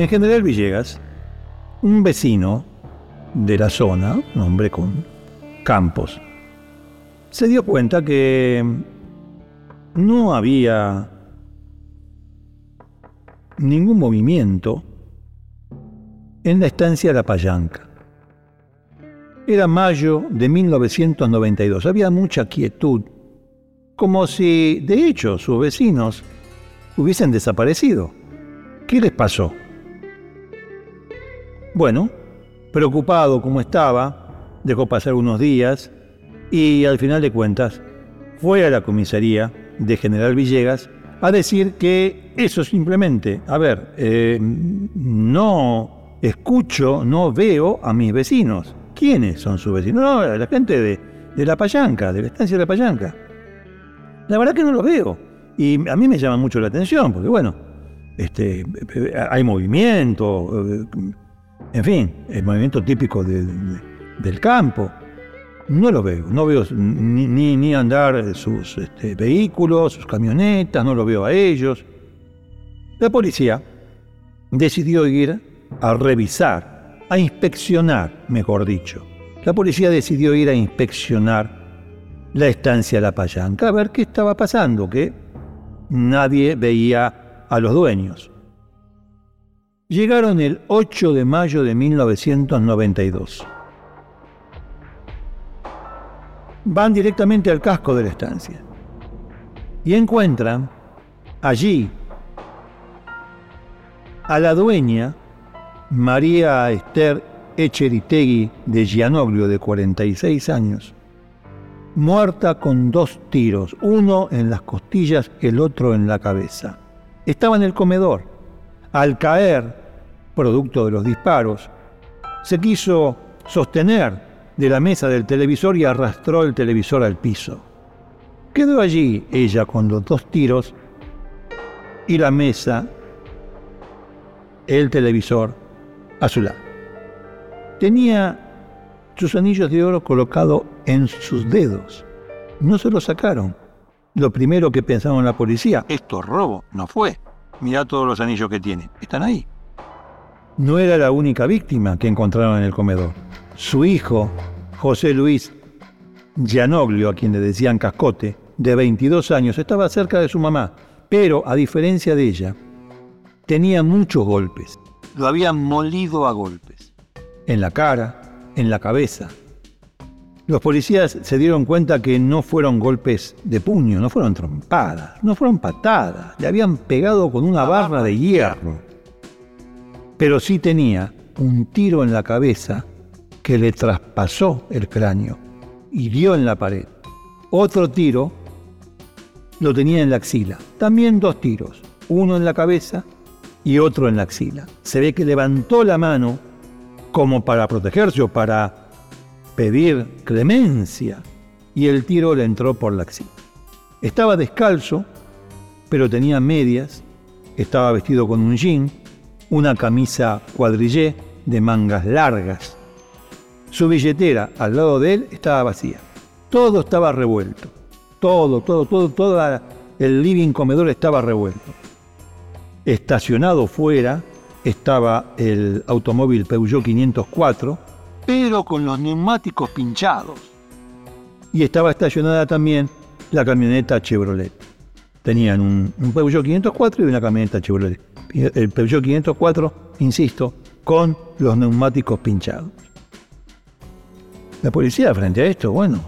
En General Villegas, un vecino de la zona, un hombre con campos, se dio cuenta que no había ningún movimiento en la estancia La Payanca. Era mayo de 1992, había mucha quietud, como si, de hecho, sus vecinos hubiesen desaparecido. ¿Qué les pasó? Bueno, preocupado como estaba, dejó pasar unos días y al final de cuentas fue a la comisaría de General Villegas a decir que eso simplemente, a ver, eh, no escucho, no veo a mis vecinos. ¿Quiénes son sus vecinos? No, la gente de, La Payanca, de la estancia de La Payanca. La verdad que no los veo. Y a mí me llama mucho la atención, porque bueno, este, hay movimiento, eh, en fin, el movimiento típico del campo. No lo veo, no veo ni, ni, andar sus este, vehículos, sus camionetas, no lo veo a ellos. La policía decidió ir a revisar, a inspeccionar, mejor dicho. La policía decidió ir a inspeccionar la estancia La Payanca, a ver qué estaba pasando, que nadie veía a los dueños. Llegaron el 8 de mayo de 1992. Van directamente al casco de la estancia y encuentran allí a la dueña, María Esther Echeritegui de Gianoglio, de 46 años, muerta con dos tiros, uno en las costillas, el otro en la cabeza. Estaba en el comedor. Al caer, producto de los disparos, se quiso sostener de la mesa del televisor y arrastró el televisor al piso. Quedó allí ella con los dos tiros y la mesa, el televisor, a su lado. Tenía sus anillos de oro colocados en sus dedos. No se los sacaron. Lo primero que pensaron la policía, esto es robo, no fue. Mirá todos los anillos que tiene, están ahí. No era la única víctima que encontraron en el comedor. Su hijo, José Luis Gianoglio, a quien le decían cascote, de 22 años, estaba cerca de su mamá, pero a diferencia de ella, tenía muchos golpes. Lo habían molido a golpes. En la cara, en la cabeza. Los policías se dieron cuenta que no fueron golpes de puño, no fueron trompadas, no fueron patadas, le habían pegado con una barra de hierro. Pero sí tenía un tiro en la cabeza que le traspasó el cráneo y dio en la pared. Otro tiro lo tenía en la axila. También dos tiros, uno en la cabeza y otro en la axila. Se ve que levantó la mano como para protegerse o para pedir clemencia, y el tiro le entró por la axila. Estaba descalzo, pero tenía medias, estaba vestido con un jean, una camisa cuadrillé de mangas largas. Su billetera al lado de él estaba vacía. Todo estaba revuelto. Todo, todo, todo, todo el living comedor estaba revuelto. Estacionado fuera estaba el automóvil Peugeot 504, pero con los neumáticos pinchados. Y estaba estacionada también la camioneta Chevrolet. Tenían un, Peugeot 504 y una camioneta Chevrolet. El Peugeot 504, insisto, con los neumáticos pinchados. La policía frente a esto, bueno,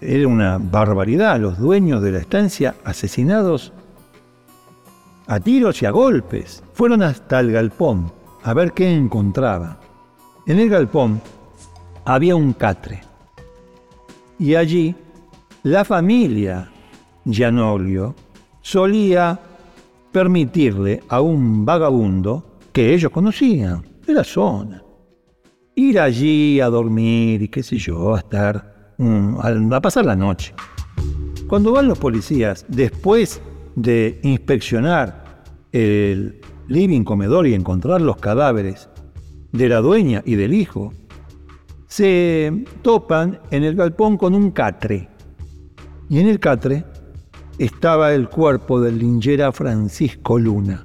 era una barbaridad. Los dueños de la estancia asesinados a tiros y a golpes. Fueron hasta el galpón a ver qué encontraba. En el galpón había un catre. Y allí la familia Gianoglio solía permitirle a un vagabundo que ellos conocían de la zona ir allí a dormir y qué sé yo, a estar, mm, a pasar la noche. Cuando van los policías, después de inspeccionar el living comedor y encontrar los cadáveres de la dueña y del hijo, se topan en el galpón con un catre. Y en el catre estaba el cuerpo del lingera Francisco Luna.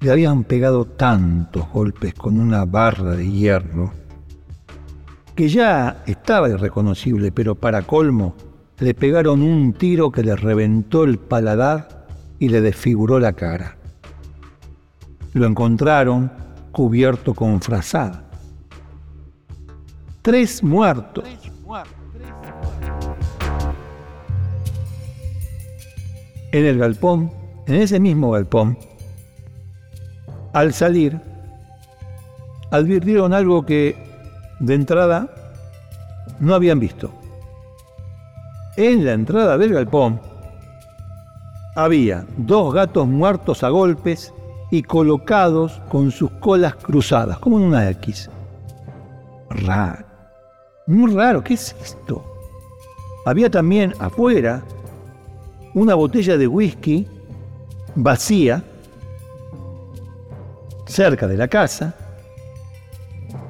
le habían pegado tantos golpes con una barra de hierro que ya estaba irreconocible, pero para colmo le pegaron un tiro que le reventó el paladar y le desfiguró la cara. Lo encontraron cubierto con frazada. Tres muertos. En el galpón, en ese mismo galpón, al salir, advirtieron algo que de entrada no habían visto. En la entrada del galpón había dos gatos muertos a golpes y colocados con sus colas cruzadas, como en una X. Raro. Muy raro, ¿qué es esto? Había también afuera una botella de whisky vacía cerca de la casa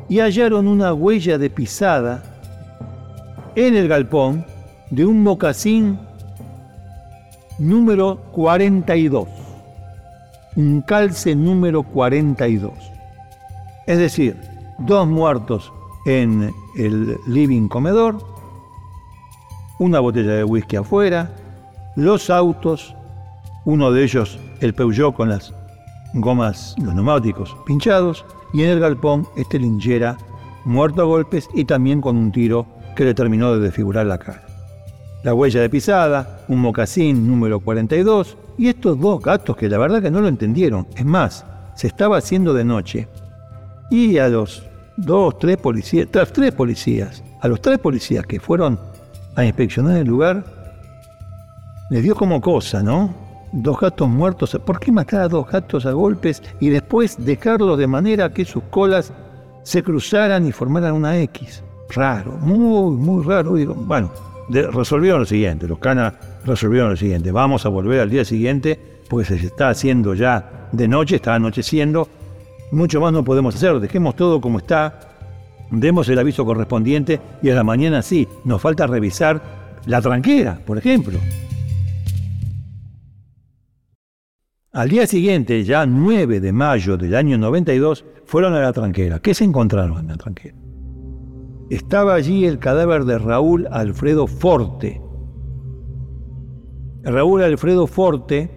y hallaron una huella de pisada en el galpón de un mocasín número 42, un calce número 42. Es decir, dos muertos en el living comedor, una botella de whisky afuera, los autos, uno de ellos el Peugeot con las gomas, los neumáticos pinchados, y en el galpón este linchera muerto a golpes y también con un tiro que le terminó de desfigurar la cara. La huella de pisada, un mocasín número 42 y estos dos gatos que la verdad que no lo entendieron. Es más, se estaba haciendo de noche y a los dos, tres policías, tres policías, a los tres policías que fueron a inspeccionar el lugar, les dio como cosa, ¿no? dos gatos muertos. ¿Por qué matar a dos gatos a golpes y después dejarlos de manera que sus colas se cruzaran y formaran una X? Raro, muy, muy raro. Digo, bueno, resolvieron lo siguiente, los canas resolvieron lo siguiente. Vamos a volver al día siguiente porque se está haciendo ya de noche, está anocheciendo. Mucho más no podemos hacer, dejemos todo como está, demos el aviso correspondiente y a la mañana sí, nos falta revisar la tranquera, por ejemplo. Al día siguiente, ya 9 de mayo del año 92, fueron a la tranquera. ¿Qué se encontraron en la tranquera? Estaba allí el cadáver de Raúl Alfredo Forte. Raúl Alfredo Forte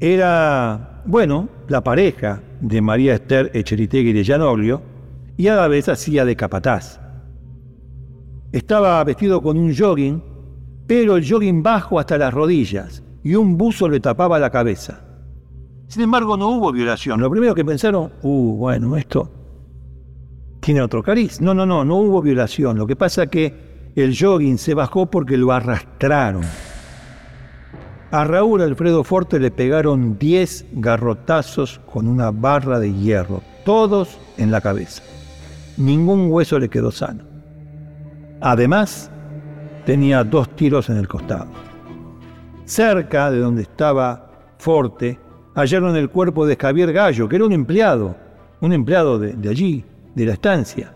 era, bueno, la pareja de María Esther Echeritegui de Llanoglio y a la vez hacía de capataz. Estaba vestido con un jogging, pero el jogging bajo hasta las rodillas y un buzo le tapaba la cabeza. Sin embargo, no hubo violación. Lo primero que pensaron, uh, bueno, esto tiene otro cariz. No, no, no, no hubo violación. Lo que pasa es que el jogging se bajó porque lo arrastraron. A Raúl Alfredo Forte le pegaron 10 garrotazos con una barra de hierro, todos en la cabeza. Ningún hueso le quedó sano. Además, tenía dos tiros en el costado. Cerca de donde estaba Forte, hallaron el cuerpo de Javier Gallo, que era un empleado, un empleado de, allí, de la estancia.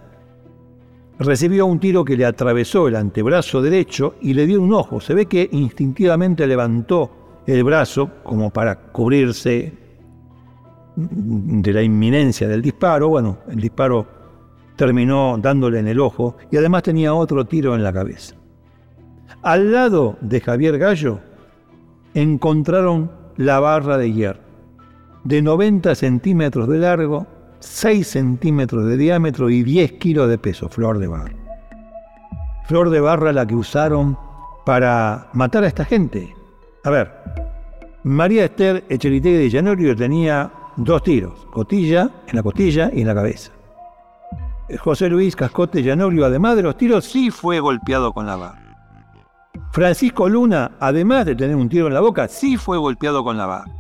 Recibió un tiro que le atravesó el antebrazo derecho y le dio un ojo. Se ve que instintivamente levantó el brazo como para cubrirse de la inminencia del disparo. Bueno, el disparo terminó dándole en el ojo y además tenía otro tiro en la cabeza. Al lado de Javier Gallo encontraron la barra de hierro, de 90 centímetros de largo, 6 centímetros de diámetro y 10 kilos de peso, flor de barra. Flor de barra la que usaron para matar a esta gente. A ver, María Esther Echeritegui de Llanorio tenía dos tiros, costilla, en la costilla y en la cabeza. José Luis Cascote Llanorio, además de los tiros, sí fue golpeado con la barra. Francisco Luna, además de tener un tiro en la boca, sí fue golpeado con la barra.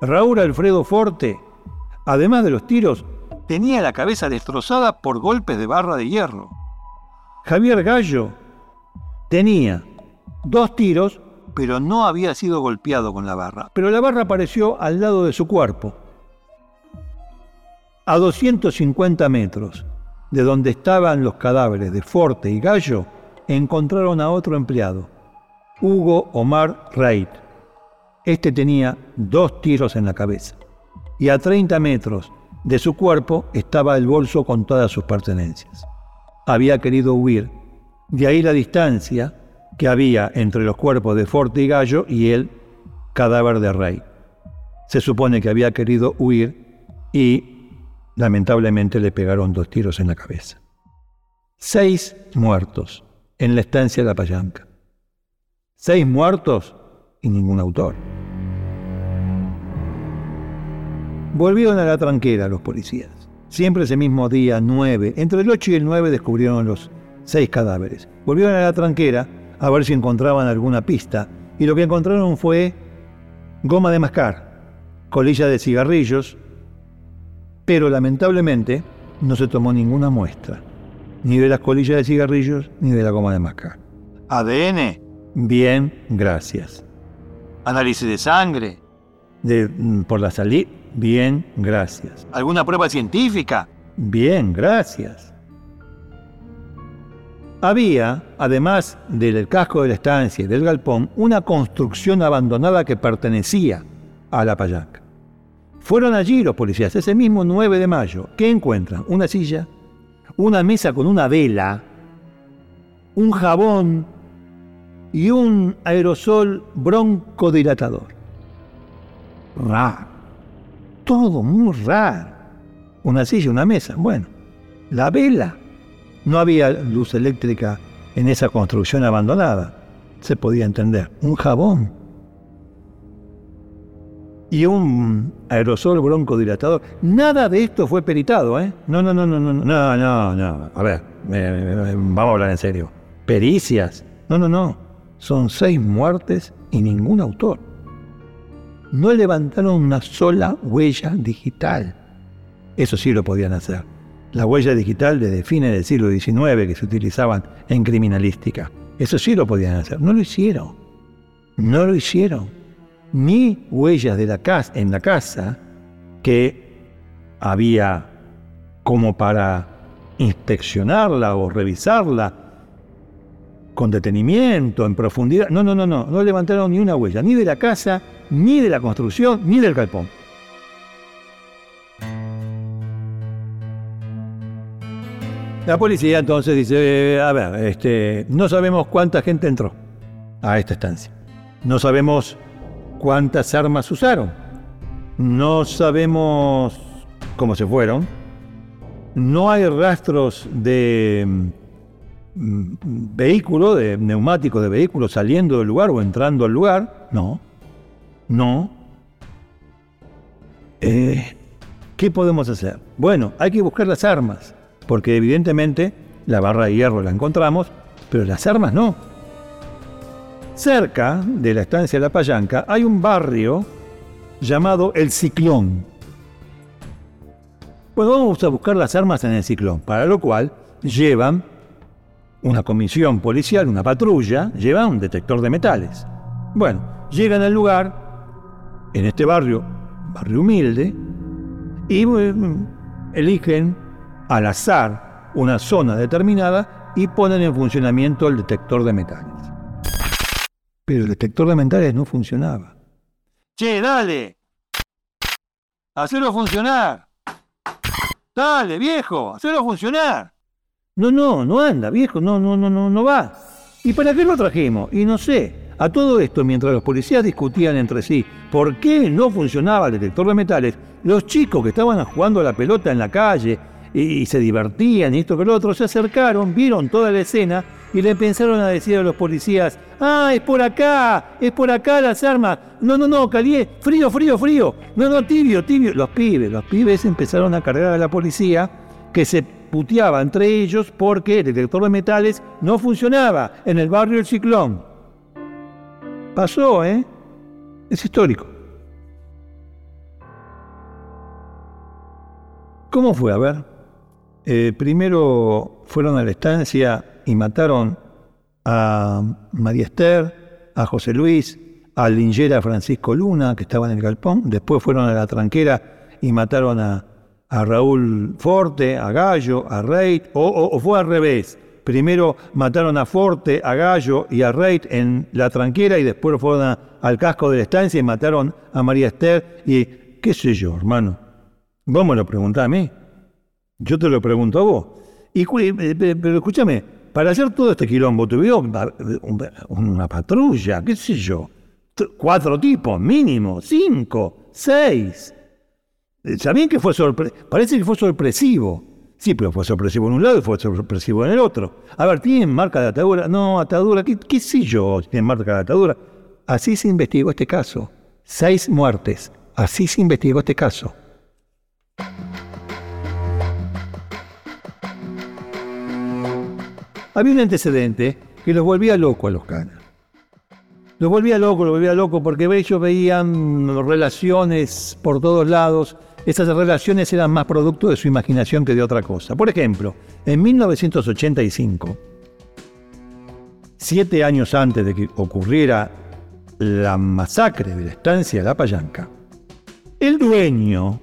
Raúl Alfredo Forte, además de los tiros, tenía la cabeza destrozada por golpes de barra de hierro. Javier Gallo tenía dos tiros, pero no había sido golpeado con la barra. Pero la barra apareció al lado de su cuerpo, a 250 metros de donde estaban los cadáveres de Forte y Gallo encontraron a otro empleado, Hugo Omar Reid. Este tenía dos tiros en la cabeza. y a 30 metros de su cuerpo estaba el bolso con todas sus pertenencias. Había querido huir, de ahí la distancia que había entre los cuerpos de Forte y Gallo y el cadáver de Rey. Se supone que había querido huir y lamentablemente le pegaron dos tiros en la cabeza. Seis muertos en la estancia de la Payanca. Seis muertos y ningún autor. Volvieron a la tranquera los policías. Siempre ese mismo día, 9, entre el 8 y el 9 descubrieron los seis cadáveres. Volvieron a la tranquera a ver si encontraban alguna pista y lo que encontraron fue goma de mascar, colilla de cigarrillos, pero lamentablemente no se tomó ninguna muestra, ni de las colillas de cigarrillos ni de la goma de mascar. ADN. Bien, gracias. Análisis de sangre. De, mm, por la salida, bien, gracias. ¿Alguna prueba científica? Bien, gracias. Había, además del casco de la estancia y del galpón, una construcción abandonada que pertenecía a la payanca. Fueron allí los policías ese mismo 9 de mayo. ¿Qué encuentran? Una silla, una mesa con una vela, un jabón y un aerosol broncodilatador. Raro. Todo muy raro. Una silla, una mesa. Bueno, la vela. No había luz eléctrica en esa construcción abandonada. Se podía entender. Un jabón. Y un aerosol broncodilatador. Nada de esto fue peritado, ¿eh? No, no, no, no, no, no, no, no. A ver, vamos a hablar en serio. Pericias. No, no, no son seis muertes y ningún autor. No levantaron una sola huella digital. Eso sí lo podían hacer. La huella digital desde fines del siglo XIX que se utilizaban en criminalística. Eso sí lo podían hacer. No lo hicieron. No lo hicieron. Ni huellas de la casa, en la casa que había como para inspeccionarla o revisarla con detenimiento, en profundidad. No, no, no, no, no levantaron ni una huella, ni de la casa, ni de la construcción, ni del galpón. La policía entonces dice, a ver, este, no sabemos cuánta gente entró a esta estancia. No sabemos cuántas armas usaron. No sabemos cómo se fueron. No hay rastros de Mm, vehículo, de neumático de vehículo saliendo del lugar o entrando al lugar. No, no. Eh, ¿Qué podemos hacer? Bueno, hay que buscar las armas, porque evidentemente la barra de hierro la encontramos, pero las armas no. Cerca de la estancia de La Payanca hay un barrio llamado El Ciclón. Pues vamos a buscar las armas en el Ciclón, para lo cual llevan una comisión policial, una patrulla, lleva un detector de metales. Bueno, llegan al lugar, en este barrio, barrio humilde, y eligen al azar una zona determinada y ponen en funcionamiento el detector de metales. Pero el detector de metales no funcionaba. Che, dale. Hacelo funcionar. Dale, viejo, hacelo funcionar. No, no, no anda, viejo, no, no, no, no, no va. ¿Y para qué lo trajimos? Y no sé. A todo esto, mientras los policías discutían entre sí por qué no funcionaba el detector de metales, los chicos que estaban jugando a la pelota en la calle y, se divertían y esto que lo otro, se acercaron, vieron toda la escena y le empezaron a decir a los policías, ah, es por acá, es por acá las armas, no, no, no, caliente, frío, frío, frío, no, no, tibio, tibio. Los pibes, los pibes empezaron a cargar a la policía que se puteaba entre ellos porque el detector de metales no funcionaba en el barrio El Ciclón. Pasó, ¿eh? Es histórico. ¿Cómo fue? A ver. Eh, primero fueron a la estancia y mataron a María Esther, a José Luis, a Lingera Francisco Luna, que estaba en el galpón. Después fueron a la tranquera y mataron a, a Raúl Forte, a Gallo, a Reit, o, fue al revés. Primero mataron a Forte, a Gallo y a Reit en la tranquera y después fueron al casco de la estancia y mataron a María Esther y qué sé yo, hermano. Vos me lo preguntás a mí. Yo te lo pregunto a vos. Y, eh, pero escúchame, para hacer todo este quilombo, tuvieron una patrulla, qué sé yo. Cuatro tipos, mínimo, cinco, seis. Eh, ¿Sabían que fue sorpresivo? Parece que fue sorpresivo. Sí, pero fue sorpresivo en un lado y fue sorpresivo en el otro. A ver, ¿tienen marca de atadura? No, atadura, ¿qué, qué sé yo? ¿Tienen marca de atadura? Así se investigó este caso. Seis muertes. Así se investigó este caso. Había un antecedente que los volvía loco a los canas. Los volvía loco, los volvía loco porque ellos veían relaciones por todos lados esas relaciones eran más producto de su imaginación que de otra cosa. Por ejemplo, en 1985, siete años antes de que ocurriera la masacre de la estancia de La Payanca, el dueño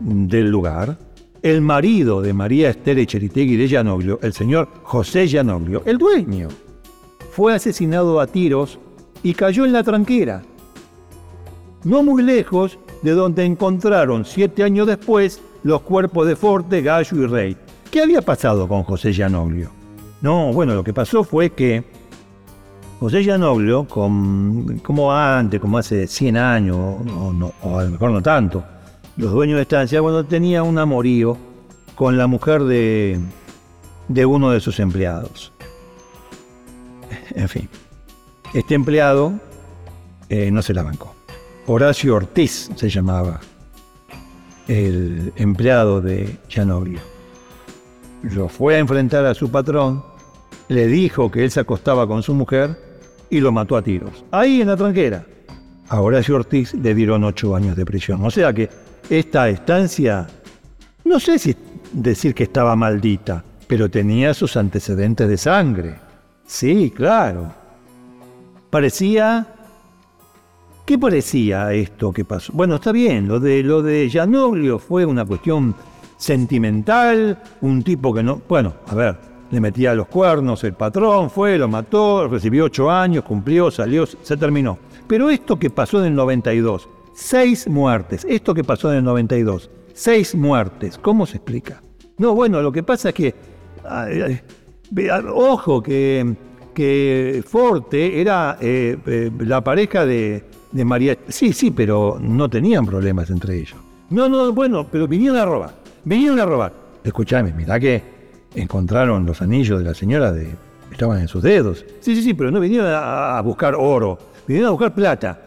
del lugar, el marido de María Esther Echeritegui de Llanoglio, el señor José Llanoglio, el dueño, fue asesinado a tiros y cayó en la tranquera. No muy lejos de donde encontraron siete años después los cuerpos de Forte, Gallo y Rey. ¿Qué había pasado con José Llanoglio? No, bueno, lo que pasó fue que José Llanoglio, como antes, como hace 100 años, o, a lo mejor no tanto, los dueños de estancia, bueno, tenía un amorío con la mujer de, de uno de sus empleados. En fin, este empleado eh, no se la bancó. Horacio Ortiz se llamaba, el empleado de Llanoglio. Lo fue a enfrentar a su patrón, le dijo que él se acostaba con su mujer y lo mató a tiros. Ahí en la tranquera. A Horacio le dieron ocho años de prisión. O sea que esta estancia, no sé si decir que estaba maldita, pero tenía sus antecedentes de sangre. Sí, claro. Parecía ¿Qué parecía esto que pasó? Bueno, está bien, lo de, lo de Gianoglio fue una cuestión sentimental, un tipo que no, bueno, a ver, le metía los cuernos el patrón, fue, lo mató, recibió ocho años, cumplió, salió, se terminó. Pero esto que pasó en el 92, seis muertes, esto que pasó en el 92, seis muertes, ¿cómo se explica? No, bueno, lo que pasa es que, ojo, que, que Forte era eh, eh, la pareja de, de María. Sí, sí, pero no tenían problemas entre ellos. No, no, bueno, pero vinieron a robar. Vinieron a robar. Escúchame, mira que encontraron los anillos de la señora de. estaban en sus dedos. Sí, sí, sí, pero no vinieron a, buscar oro, vinieron a buscar plata.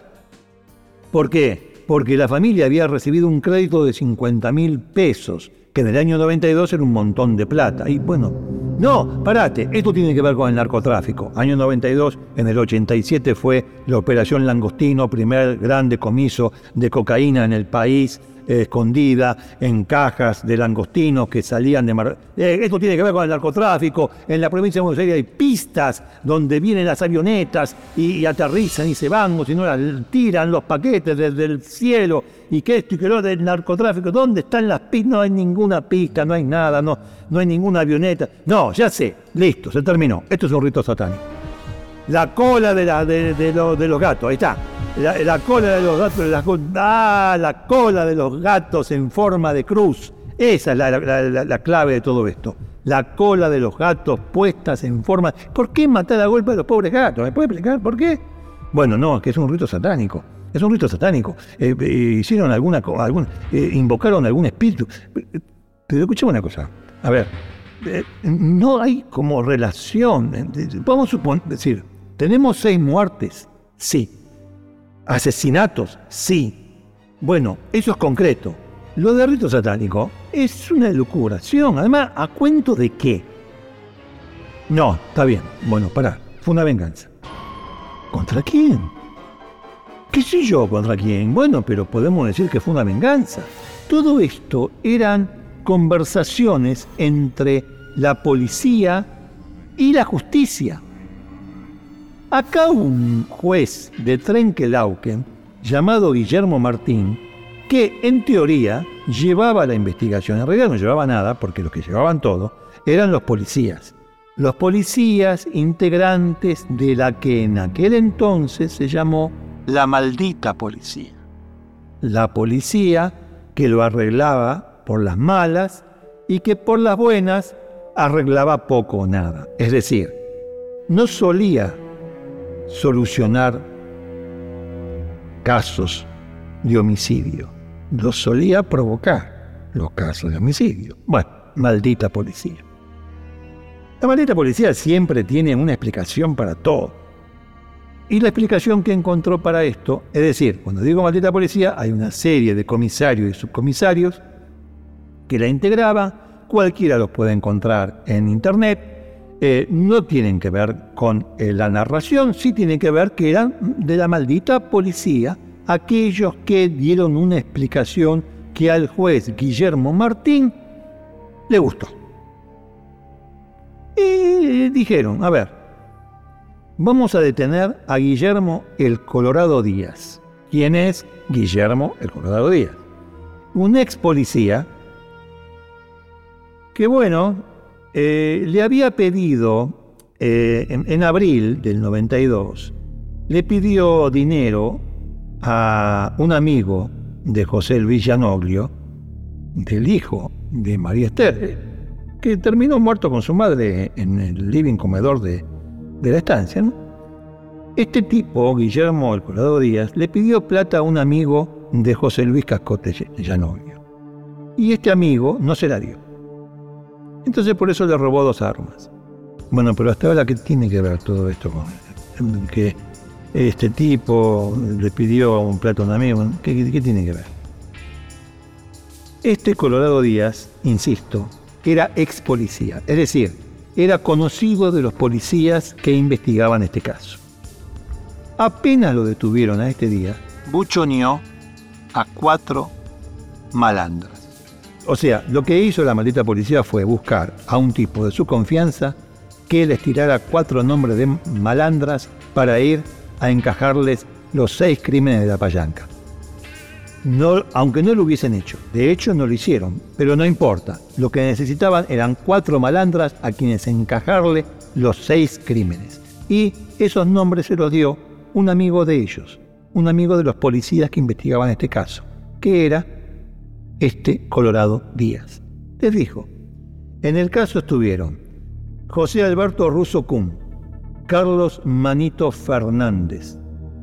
¿Por qué? Porque la familia había recibido un crédito de 50 mil pesos, que en el año 92 era un montón de plata. Y bueno, no, parate, esto tiene que ver con el narcotráfico. Año 92, en el 87 fue la Operación Langostino, primer gran decomiso de cocaína en el país escondida en cajas de langostinos que salían de Mar... Eh, esto tiene que ver con el narcotráfico. En la provincia de Buenos Aires hay pistas donde vienen las avionetas y, aterrizan y se van, o si no, tiran los paquetes desde el cielo y que esto y que lo del narcotráfico. ¿Dónde están las pistas? No hay ninguna pista, no hay nada, no, no hay ninguna avioneta. No, ya sé, listo, se terminó. Esto es un rito satánico. La cola de, la, de, de los gatos, ahí está. La, cola de los gatos, la, ah, la cola de los gatos en forma de cruz. Esa es la, clave de todo esto. La cola de los gatos puestas en forma. ¿Por qué matar a golpe a los pobres gatos? ¿Me puede explicar por qué? Bueno, no, que es un rito satánico. Es un rito satánico. Eh, eh, hicieron alguna. Algún, eh, invocaron algún espíritu. Pero escuchemos una cosa. A ver, no hay como relación. A suponer, decir, tenemos seis muertes. Sí, ¿Asesinatos? Sí. Bueno, eso es concreto. Lo de rito satánico es una elucubración. Además, ¿a cuento de qué? No, está bien. Bueno, pará. Fue una venganza. ¿Contra quién? ¿Qué sé yo contra quién? Bueno, pero podemos decir que fue una venganza. Todo esto eran conversaciones entre la policía y la justicia. Acá un juez de Trenkelauken, llamado Guillermo Martín, que en teoría llevaba la investigación, en realidad no llevaba nada, porque los que llevaban todo eran los policías. Los policías integrantes de la que en aquel entonces se llamó la maldita policía. la policía que lo arreglaba por las malas y que por las buenas arreglaba poco o nada. Es decir, no solía solucionar casos de homicidio, lo solía provocar los casos de homicidio. Bueno, maldita policía. La maldita policía siempre tiene una explicación para todo. Y la explicación que encontró para esto, es decir, cuando digo maldita policía, hay una serie de comisarios y subcomisarios que la integraba, cualquiera los puede encontrar en internet, eh, no tienen que ver con eh, la narración, sí tienen que ver que eran de la maldita policía aquellos que dieron una explicación que al juez Guillermo Martín le gustó. Y dijeron, a ver, vamos a detener a Guillermo el Colorado Díaz. ¿Quién es Guillermo el Colorado Díaz? Un ex policía que, bueno, eh, le había pedido eh, en, abril del 92, le pidió dinero a un amigo de José Luis Llanoglio, del hijo de María Esther, que terminó muerto con su madre en el living comedor de, la estancia. Este tipo, Guillermo El Díaz, le pidió plata a un amigo de José Luis Cascote Llanoglio. Y este amigo no se la dio. Entonces por eso le robó dos armas. Bueno, pero hasta ahora, ¿qué tiene que ver todo esto con que este tipo le pidió un plato a un amigo? ¿Qué, tiene que ver? Este Colorado Díaz, insisto, era ex policía, es decir, era conocido de los policías que investigaban este caso. Apenas lo detuvieron a este día, buchoneó a cuatro malandras. O sea, lo que hizo la maldita policía fue buscar a un tipo de su confianza que les tirara cuatro nombres de malandras para ir a encajarles los seis crímenes de la payanca aunque no lo hubiesen hecho. De hecho, no lo hicieron, pero no importa. Lo que necesitaban eran cuatro malandras a quienes encajarle los seis crímenes. Y esos nombres se los dio un amigo de ellos, un amigo de los policías que investigaban este caso, que era este Colorado Díaz. Les dijo, en el caso estuvieron José Alberto Russo Cum, Carlos Manito Fernández,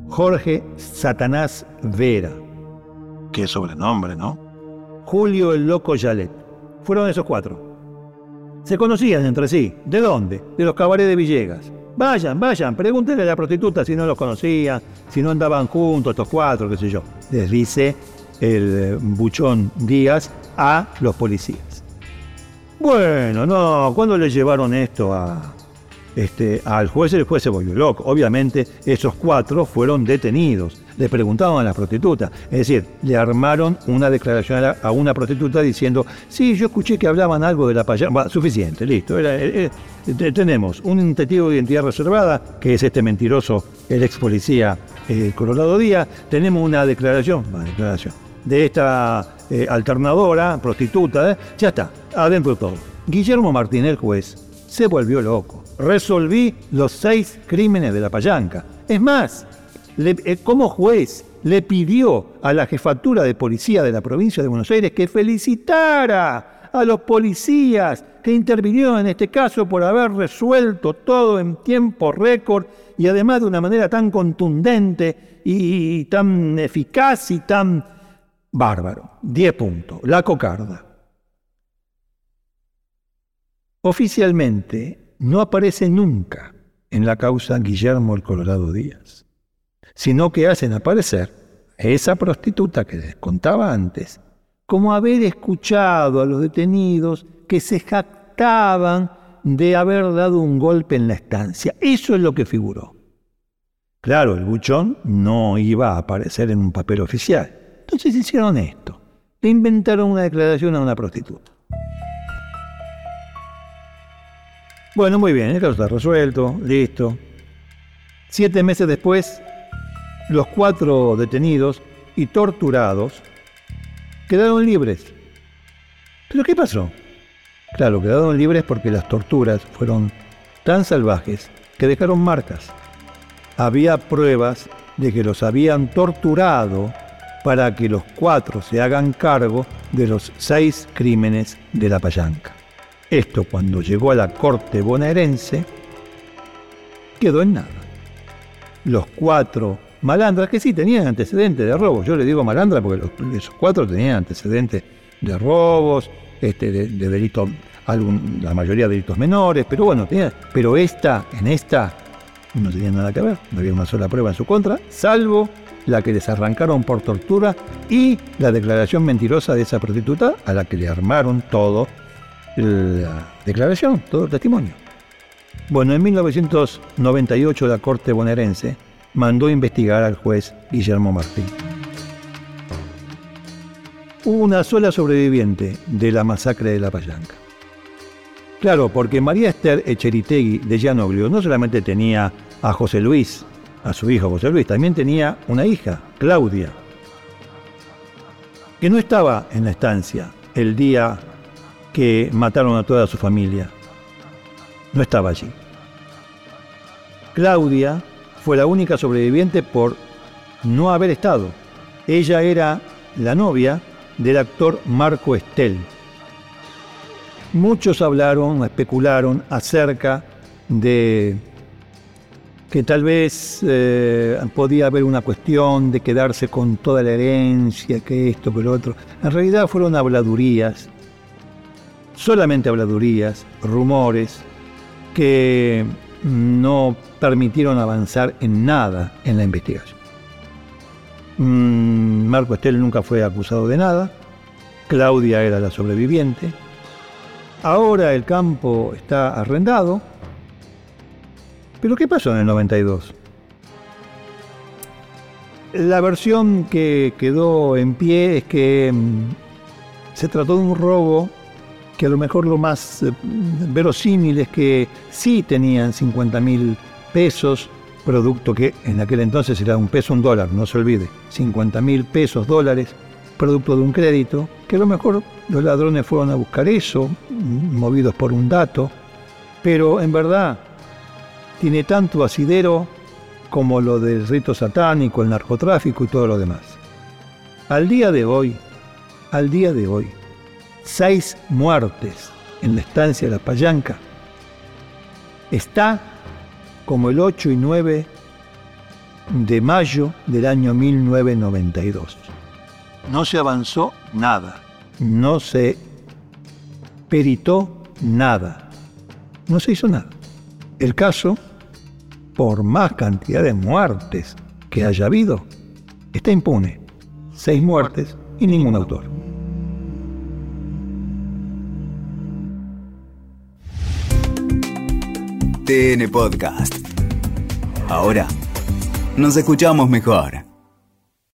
Jorge Satanás Vera, Qué sobrenombre, ¿no? Julio el Loco Yalet. Fueron esos cuatro. Se conocían entre sí. ¿De dónde? De los cabarets de Villegas. Vayan, vayan, pregúntenle a la prostituta si no los conocían, si no andaban juntos estos cuatro, qué sé yo. Les dice el eh, buchón Díaz a los policías. Bueno, no, ¿cuándo le llevaron esto a, este, al juez, el juez se volvió loco. Obviamente, esos cuatro fueron detenidos. Le preguntaban a la prostituta. Es decir, le armaron una declaración a, una prostituta diciendo, sí, yo escuché que hablaban algo de la payana. suficiente, listo. tenemos un testigo de identidad reservada, que es este mentiroso, el ex policía eh, Colorado Díaz. Tenemos una declaración, una declaración de esta eh, alternadora, prostituta. ¿eh? Ya está, adentro todo. Guillermo Martín, el juez, se volvió loco resolví los seis crímenes de la payanca. Es más, eh, como juez le pidió a la jefatura de policía de la provincia de Buenos Aires que felicitara a los policías que intervinieron en este caso por haber resuelto todo en tiempo récord y además de una manera tan contundente y tan eficaz y tan bárbaro. Diez puntos. La cocarda. Oficialmente, no aparece nunca en la causa Guillermo el Colorado Díaz, sino que hacen aparecer a esa prostituta que les contaba antes como haber escuchado a los detenidos que se jactaban de haber dado un golpe en la estancia. Eso es lo que figuró. Claro, el buchón no iba a aparecer en un papel oficial. Entonces hicieron esto. Le inventaron una declaración a una prostituta. Bueno, muy bien, esto está resuelto, listo. Siete meses después, los cuatro detenidos y torturados quedaron libres. ¿Pero qué pasó? Claro, quedaron libres porque las torturas fueron tan salvajes que dejaron marcas. Había pruebas de que los habían torturado para que los cuatro se hagan cargo de los seis crímenes de la Payanca. Esto cuando llegó a la corte bonaerense quedó en nada. Los cuatro malandras, que sí tenían antecedentes de robos, yo le digo malandra porque esos cuatro tenían antecedentes de robos, este, de, delitos, la mayoría de delitos menores, pero bueno, pero esta, en esta, no tenía nada que ver, no había una sola prueba en su contra, salvo la que les arrancaron por tortura y la declaración mentirosa de esa prostituta a la que le armaron todo la declaración, todo el testimonio. Bueno, en 1998 la Corte bonaerense mandó investigar al juez Guillermo Martín. Hubo una sola sobreviviente de la masacre de la Payanca. Claro, porque María Esther Echeritegui de Llanoglio no solamente tenía a José Luis, a su hijo José Luis, también tenía una hija, Claudia, que no estaba en la estancia el día que mataron a toda su familia. No estaba allí. Claudia fue la única sobreviviente por no haber estado. Ella era la novia del actor Marco Estel. Muchos hablaron, especularon acerca de que tal vez eh, podía haber una cuestión de quedarse con toda la herencia, que esto, que lo otro. En realidad fueron habladurías, solamente habladurías, rumores, que no permitieron avanzar en nada en la investigación. Mm, Marco Estel nunca fue acusado de nada, Claudia era la sobreviviente, ahora el campo está arrendado, pero ¿qué pasó en el 92? La versión que quedó en pie es que mm, se trató de un robo que a lo mejor lo más eh, verosímil es que sí tenían 50 mil pesos, producto que en aquel entonces era un peso, un dólar, no se olvide, 50 mil pesos, dólares, producto de un crédito, que a lo mejor los ladrones fueron a buscar eso, movidos por un dato, pero en verdad tiene tanto asidero como lo del rito satánico, el narcotráfico y todo lo demás. Al día de hoy, al día de hoy, seis muertes en la estancia de la Payanca está como el 8 y 9 de mayo del año 1992. No se avanzó nada. No se peritó nada. No se hizo nada. El caso, por más cantidad de muertes que haya habido, está impune. Seis muertes y ningún autor. TN Podcast. Ahora nos escuchamos mejor.